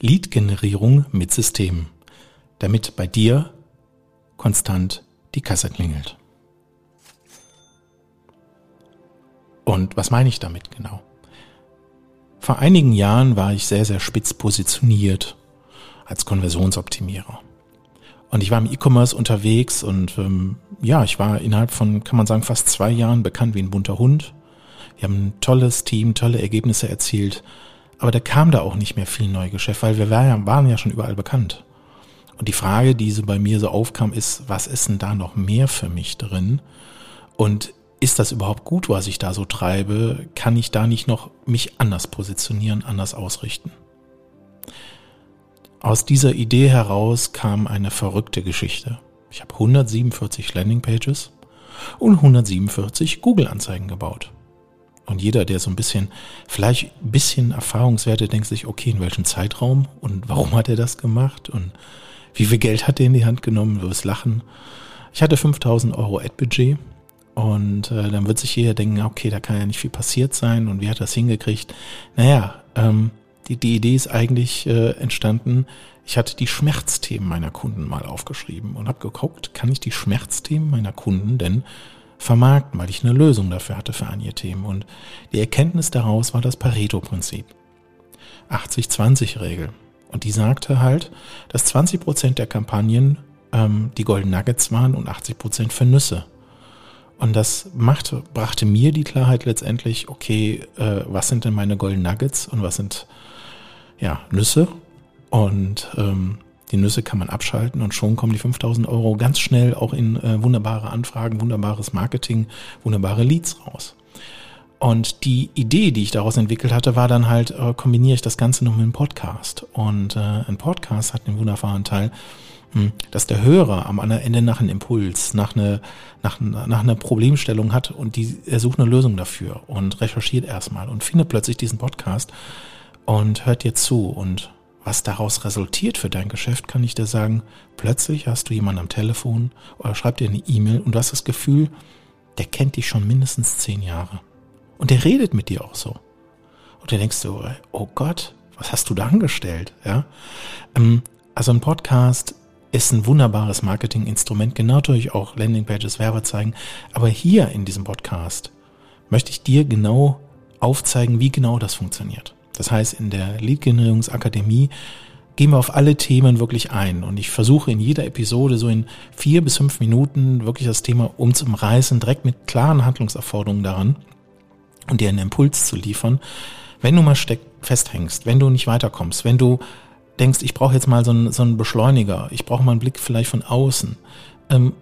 Lead-Generierung mit Systemen, damit bei dir konstant die Kasse klingelt. Und was meine ich damit genau? Vor einigen Jahren war ich sehr, sehr spitz positioniert als Konversionsoptimierer. Und ich war im E-Commerce unterwegs und ähm, ja, ich war innerhalb von, kann man sagen, fast zwei Jahren bekannt wie ein bunter Hund. Wir haben ein tolles Team, tolle Ergebnisse erzielt. Aber da kam da auch nicht mehr viel Neugeschäft, weil wir waren ja schon überall bekannt. Und die Frage, die so bei mir so aufkam, ist, was ist denn da noch mehr für mich drin? Und ist das überhaupt gut, was ich da so treibe? Kann ich da nicht noch mich anders positionieren, anders ausrichten? Aus dieser Idee heraus kam eine verrückte Geschichte. Ich habe 147 Landingpages und 147 Google-Anzeigen gebaut. Und jeder, der so ein bisschen, vielleicht ein bisschen Erfahrungswerte, denkt sich, okay, in welchem Zeitraum und warum hat er das gemacht und wie viel Geld hat er in die Hand genommen, wirst lachen. Ich hatte 5000 Euro Ad-Budget und äh, dann wird sich jeder denken, okay, da kann ja nicht viel passiert sein und wie hat das hingekriegt? Naja, ähm, die, die Idee ist eigentlich äh, entstanden, ich hatte die Schmerzthemen meiner Kunden mal aufgeschrieben und habe geguckt, kann ich die Schmerzthemen meiner Kunden denn vermarkten, weil ich eine Lösung dafür hatte für einige Themen. Und die Erkenntnis daraus war das Pareto-Prinzip. 80-20-Regel. Und die sagte halt, dass 20 Prozent der Kampagnen ähm, die Golden Nuggets waren und 80 Prozent für Nüsse. Und das machte, brachte mir die Klarheit letztendlich, okay, äh, was sind denn meine Golden Nuggets und was sind ja Nüsse? Und ähm, die Nüsse kann man abschalten und schon kommen die 5000 Euro ganz schnell auch in äh, wunderbare Anfragen, wunderbares Marketing, wunderbare Leads raus. Und die Idee, die ich daraus entwickelt hatte, war dann halt, äh, kombiniere ich das Ganze noch mit einem Podcast. Und äh, ein Podcast hat den wunderbaren Teil, hm, dass der Hörer am Ende nach einem Impuls, nach einer, nach, nach einer Problemstellung hat und die, er sucht eine Lösung dafür und recherchiert erstmal und findet plötzlich diesen Podcast und hört dir zu und was daraus resultiert für dein Geschäft, kann ich dir sagen, plötzlich hast du jemanden am Telefon oder schreibt dir eine E-Mail und du hast das Gefühl, der kennt dich schon mindestens zehn Jahre. Und der redet mit dir auch so. Und dann denkst du, oh Gott, was hast du da angestellt? Ja? Ähm, also ein Podcast ist ein wunderbares Marketinginstrument, genau natürlich auch Landingpages, Werbezeigen. Aber hier in diesem Podcast möchte ich dir genau aufzeigen, wie genau das funktioniert. Das heißt, in der Lead-Generierungsakademie gehen wir auf alle Themen wirklich ein. Und ich versuche in jeder Episode so in vier bis fünf Minuten wirklich das Thema umzureißen, direkt mit klaren Handlungserforderungen daran und dir einen Impuls zu liefern. Wenn du mal steck festhängst, wenn du nicht weiterkommst, wenn du denkst, ich brauche jetzt mal so einen, so einen Beschleuniger, ich brauche mal einen Blick vielleicht von außen. Ähm,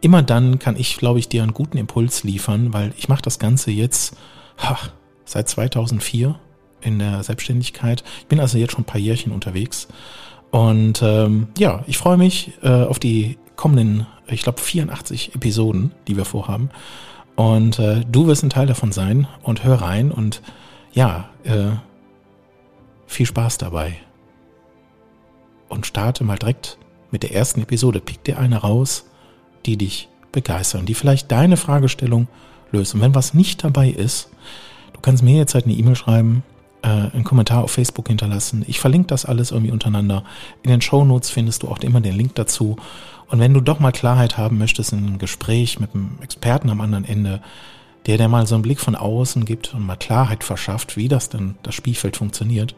immer dann kann ich, glaube ich, dir einen guten Impuls liefern, weil ich mache das Ganze jetzt ha, seit 2004 in der Selbstständigkeit. Ich bin also jetzt schon ein paar Jährchen unterwegs. Und ähm, ja, ich freue mich äh, auf die kommenden, ich glaube, 84 Episoden, die wir vorhaben. Und äh, du wirst ein Teil davon sein und hör rein und ja, äh, viel Spaß dabei und starte mal direkt mit der ersten Episode. Pick dir eine raus, die dich begeistern, die vielleicht deine Fragestellung löst. Und wenn was nicht dabei ist, du kannst mir jetzt halt eine E-Mail schreiben, äh, einen Kommentar auf Facebook hinterlassen. Ich verlinke das alles irgendwie untereinander. In den Show Notes findest du auch immer den Link dazu. Und wenn du doch mal Klarheit haben möchtest in einem Gespräch mit einem Experten am anderen Ende, der dir mal so einen Blick von außen gibt und mal Klarheit verschafft, wie das denn das Spielfeld funktioniert,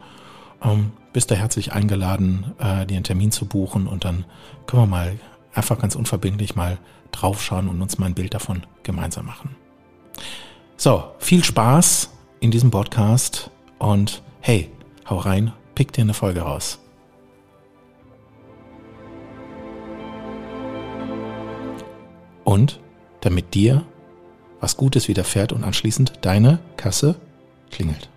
ähm, bist du herzlich eingeladen, äh, dir einen Termin zu buchen und dann können wir mal einfach ganz unverbindlich mal draufschauen und uns mal ein Bild davon gemeinsam machen. So, viel Spaß in diesem Podcast und hey, hau rein, pick dir eine Folge raus. Und damit dir was Gutes widerfährt und anschließend deine Kasse klingelt.